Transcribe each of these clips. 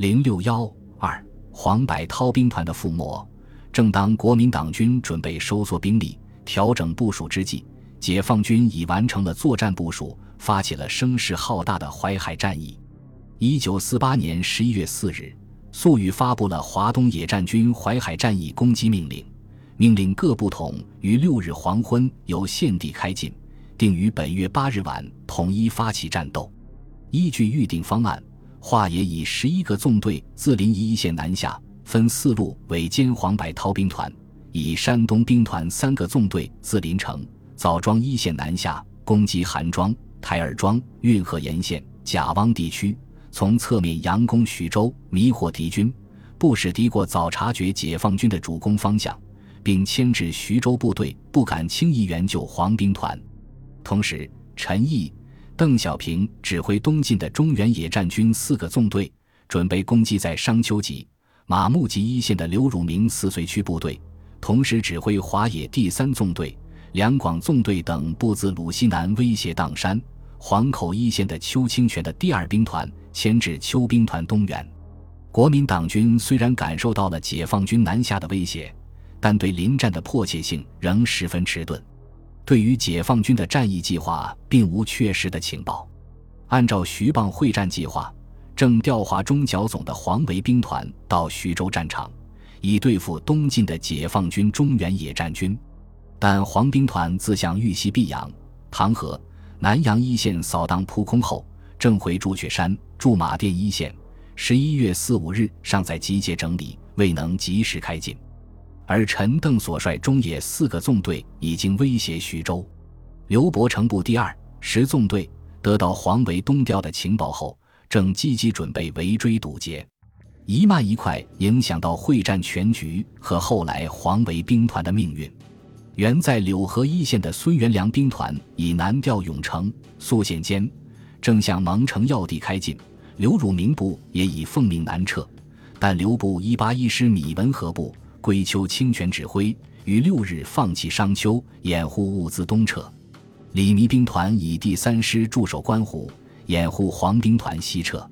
零六幺二黄百韬兵团的覆没。正当国民党军准备收缩兵力、调整部署之际，解放军已完成了作战部署，发起了声势浩大的淮海战役。一九四八年十一月四日，粟裕发布了华东野战军淮海战役攻击命令，命令各部统于六日黄昏由现地开进，定于本月八日晚统一发起战斗。依据预定方案，华野以十一个纵队自临沂一线南下。分四路为歼黄百韬兵团，以山东兵团三个纵队自临城、枣庄一线南下，攻击韩庄、台儿庄、运河沿线、贾汪地区，从侧面佯攻徐州，迷惑敌军，不使敌国早察觉解放军的主攻方向，并牵制徐州部队不敢轻易援救黄兵团。同时，陈毅、邓小平指挥东进的中原野战军四个纵队，准备攻击在商丘集。马木集一线的刘汝明四随区部队，同时指挥华野第三纵队、两广纵队等部自鲁西南威胁砀山、黄口一线的邱清泉的第二兵团牵制邱兵团东援。国民党军虽然感受到了解放军南下的威胁，但对临战的迫切性仍十分迟钝。对于解放军的战役计划，并无确实的情报。按照徐蚌会战计划。正调华中剿总的黄维兵团到徐州战场，以对付东进的解放军中原野战军，但黄兵团自向豫西泌阳、唐河、南阳一线扫荡扑空后，正回朱雀山、驻马店一线。十一月四五日尚在集结整理，未能及时开进。而陈邓所率中野四个纵队已经威胁徐州，刘伯承部第二十纵队得到黄维东调的情报后。正积极准备围追堵截，一慢一快影响到会战全局和后来黄维兵团的命运。原在柳河一线的孙元良兵团已南调永城、宿县间，正向芒城要地开进。刘汝明部也已奉命南撤，但刘部一八一师米文和部归丘清泉指挥，于六日放弃商丘，掩护物资东撤。李弥兵团以第三师驻守关湖。掩护黄兵团西撤，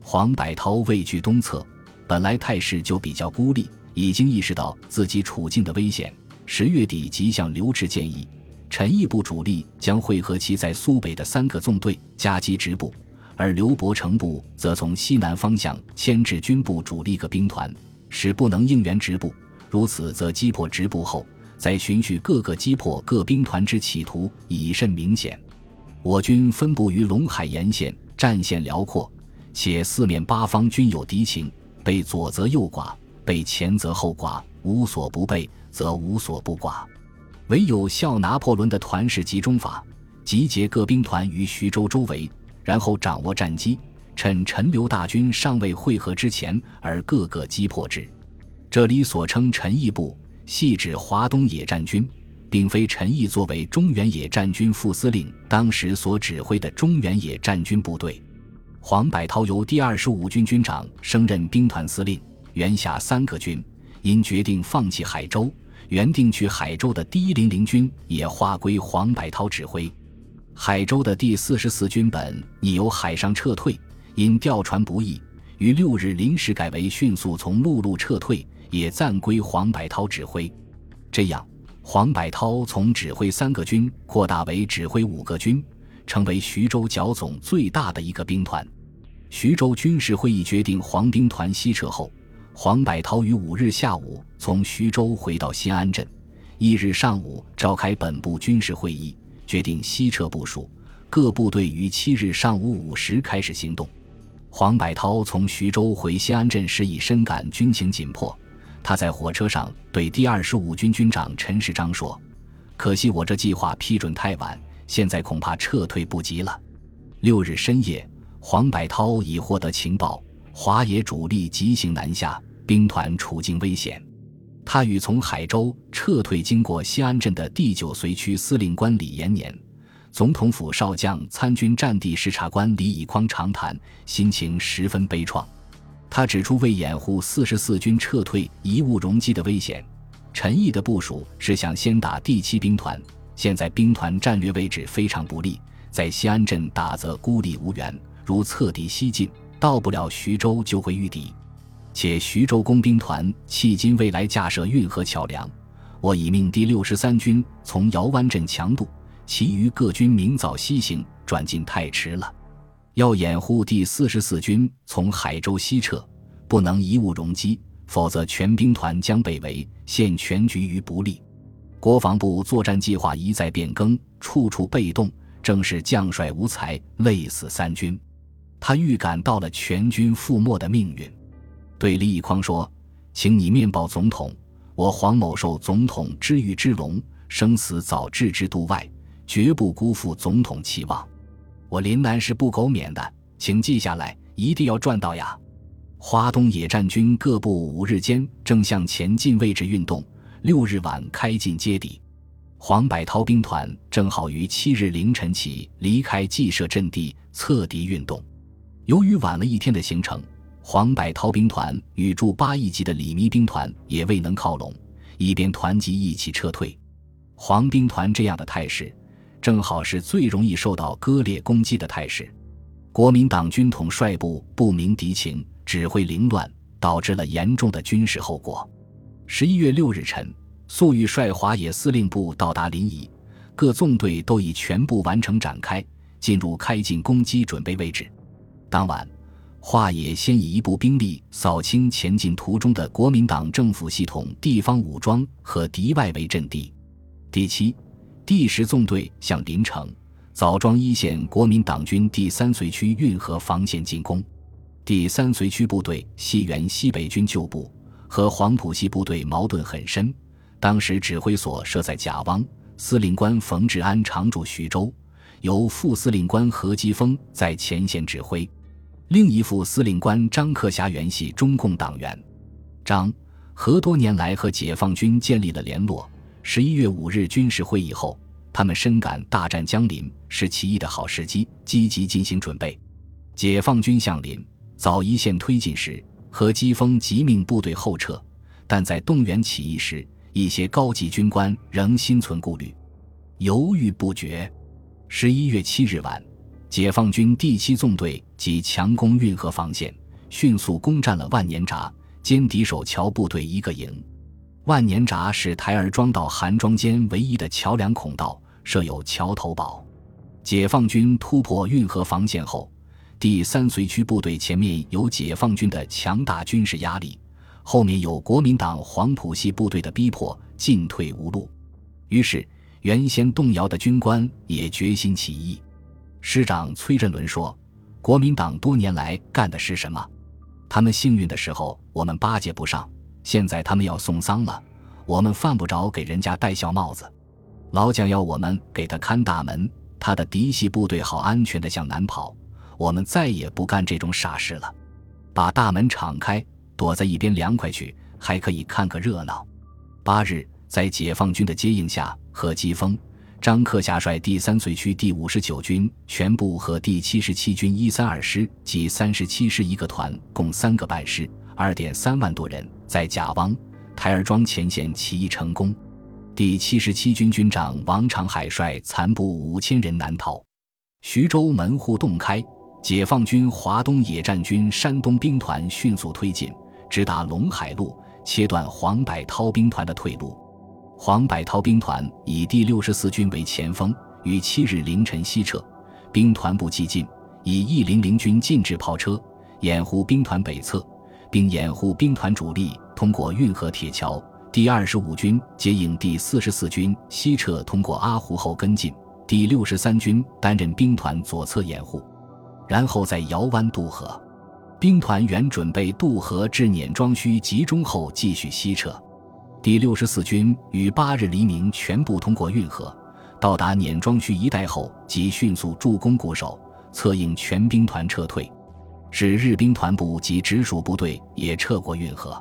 黄百韬畏惧东侧，本来态势就比较孤立，已经意识到自己处境的危险。十月底即向刘峙建议，陈毅部主力将会合其在苏北的三个纵队夹击直部，而刘伯承部则从西南方向牵制军部主力各兵团，使不能应援直部。如此则击破直部后，再循序各个击破各兵团之企图已甚明显。我军分布于陇海沿线，战线辽阔，且四面八方均有敌情，被左则右寡，被前则后寡，无所不备，则无所不寡。唯有效拿破仑的团式集中法，集结各兵团于徐州周围，然后掌握战机，趁陈留大军尚未会合之前而各个击破之。这里所称陈毅部，系指华东野战军。并非陈毅作为中原野战军副司令当时所指挥的中原野战军部队，黄百韬由第二十五军军长升任兵团司令，原辖三个军，因决定放弃海州，原定去海州的第一零零军也划归黄百韬指挥。海州的第四十四军本拟由海上撤退，因调船不易，于六日临时改为迅速从陆路撤退，也暂归黄百韬指挥。这样。黄百韬从指挥三个军扩大为指挥五个军，成为徐州剿总最大的一个兵团。徐州军事会议决定黄兵团西撤后，黄百韬于五日下午从徐州回到新安镇，翌日上午召开本部军事会议，决定西撤部署。各部队于七日上午五时开始行动。黄百韬从徐州回新安镇时已深感军情紧迫。他在火车上对第二十五军军长陈世章说：“可惜我这计划批准太晚，现在恐怕撤退不及了。”六日深夜，黄百韬已获得情报，华野主力急行南下，兵团处境危险。他与从海州撤退经过西安镇的第九随区司令官李延年、总统府少将参军战地视察官李以匡长谈，心情十分悲怆。他指出，为掩护四十四军撤退贻误容积的危险，陈毅的部署是想先打第七兵团。现在兵团战略位置非常不利，在西安镇打则孤立无援，如侧敌西进，到不了徐州就会遇敌。且徐州工兵团迄今未来架设运河桥梁，我已命第六十三军从姚湾镇强渡，其余各军明早西行，转进太迟了。要掩护第四十四军从海州西撤，不能贻误容机，否则全兵团将被围，陷全局于不利。国防部作战计划一再变更，处处被动，正是将帅无才，累死三军。他预感到了全军覆没的命运。对李以匡说：“请你面报总统，我黄某受总统知遇之隆，生死早置之度外，绝不辜负总统期望。我林南是不苟免的，请记下来，一定要赚到呀！”华东野战军各部五日间正向前进位置运动，六日晚开进接敌。黄百韬兵团正好于七日凌晨起离开计设阵地，侧敌运动。由于晚了一天的行程。黄百韬兵团与驻八义集的李弥兵团也未能靠拢，一边团集一起撤退。黄兵团这样的态势，正好是最容易受到割裂攻击的态势。国民党军统帅部不明敌情，指挥凌乱，导致了严重的军事后果。十一月六日晨，粟裕率华野司令部到达临沂，各纵队都已全部完成展开，进入开进攻击准备位置。当晚。华野先以一部兵力扫清前进途中的国民党政府系统、地方武装和敌外围阵地。第七、第十纵队向临城、枣庄一线国民党军第三绥区运河防线进攻。第三绥区部队系原西北军旧部，和黄埔系部队矛盾很深。当时指挥所设在贾汪，司令官冯治安常驻徐州，由副司令官何基沣在前线指挥。另一副司令官张克侠原系中共党员，张何多年来和解放军建立了联络。十一月五日军事会议后，他们深感大战将临，是起义的好时机，积极进行准备。解放军向临早一线推进时，何基丰即命部队后撤，但在动员起义时，一些高级军官仍心存顾虑，犹豫不决。十一月七日晚。解放军第七纵队即强攻运河防线，迅速攻占了万年闸，歼敌守桥部队一个营。万年闸是台儿庄到韩庄间唯一的桥梁孔道，设有桥头堡。解放军突破运河防线后，第三绥区部队前面有解放军的强大军事压力，后面有国民党黄埔系部队的逼迫，进退无路。于是，原先动摇的军官也决心起义。师长崔振伦说：“国民党多年来干的是什么？他们幸运的时候，我们巴结不上；现在他们要送丧了，我们犯不着给人家戴孝帽子。老蒋要我们给他看大门，他的嫡系部队好安全的向南跑。我们再也不干这种傻事了，把大门敞开，躲在一边凉快去，还可以看个热闹。”八日，在解放军的接应下，何基丰。张克侠率第三绥区第五十九军全部和第七十七军一三二师及三十七师一个团，共三个半师，二点三万多人，在甲汪、台儿庄前线起义成功。第七十七军军长王长海率残部五千人南逃。徐州门户洞开，解放军华东野战军山东兵团迅速推进，直达陇海路，切断黄百韬兵团的退路。黄百韬兵团以第六十四军为前锋，于七日凌晨西撤，兵团部既进，以一零零军进制炮车掩护兵团北侧，并掩护兵团主力通过运河铁桥。第二十五军接应第四十四军西撤，通过阿湖后跟进。第六十三军担任兵团左侧掩护，然后在姚湾渡河。兵团原准备渡河至碾庄区集中后继续西撤。第六十四军于八日黎明全部通过运河，到达碾庄区一带后，即迅速助攻固守，策应全兵团撤退，使日兵团部及直属部队也撤过运河。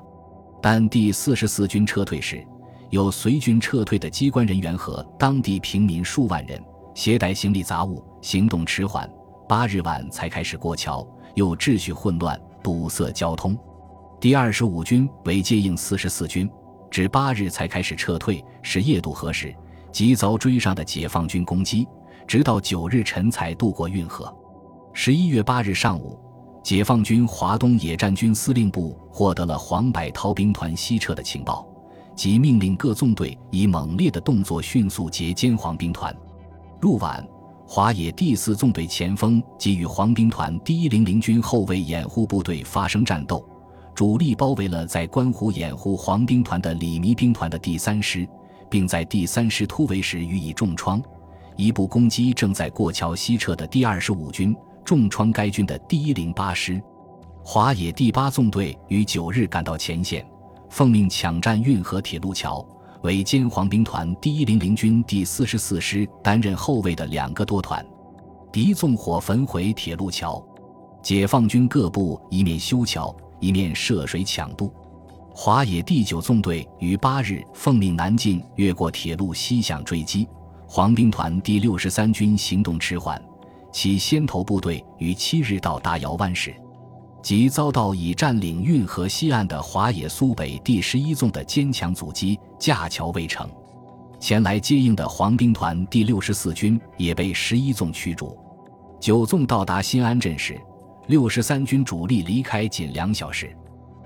但第四十四军撤退时，有随军撤退的机关人员和当地平民数万人携带行李杂物，行动迟缓，八日晚才开始过桥，又秩序混乱，堵塞交通。第二十五军为接应四十四军。至八日才开始撤退，是夜渡河时即遭追上的解放军攻击，直到九日晨才渡过运河。十一月八日上午，解放军华东野战军司令部获得了黄百韬兵团西撤的情报，即命令各纵队以猛烈的动作迅速截歼黄兵团。入晚，华野第四纵队前锋即与黄兵团第一零零军后卫掩护部队发生战斗，主力包围了在关湖掩护黄兵团的李弥兵团的第三师，并在第三师突围时予以重创。一部攻击正在过桥西撤的第二十五军，重创该军的第一零八师。华野第八纵队于九日赶到前线，奉命抢占运河铁路桥，为歼黄兵团第一零零军第四十四师担任后卫的两个多团。敌纵火焚毁铁路桥，解放军各部一面修桥，一面涉水抢渡。华野第九纵队于八日奉命南进，越过铁路西向追击。黄兵团第六十三军行动迟缓，其先头部队于七日到达姚湾时，即遭到已占领运河西岸的华野苏北第十一纵的坚强阻击，架桥未成。前来接应的黄兵团第六十四军也被十一纵驱逐。九纵到达新安镇时，六十三军主力离开仅两小时。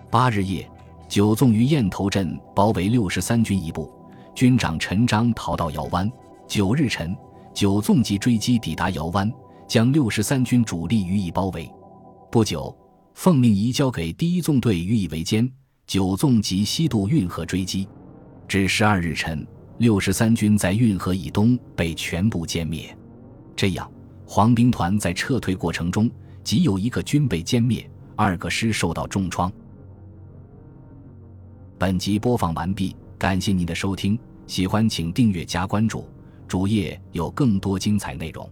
八日夜，九纵于雁头镇包围六十三军一部，军长陈章逃到姚湾。九日晨，九纵即追击抵达姚湾，将六十三军主力予以包围。不久，奉命移交给第一纵队予以围歼。九纵即西渡运河追击，至十二日晨，六十三军在运河以东被全部歼灭。这样，黄兵团在撤退过程中，仅有一个军被歼灭，二个师受到重创。本集播放完毕，感谢您的收听，喜欢请订阅加关注。主页有更多精彩内容。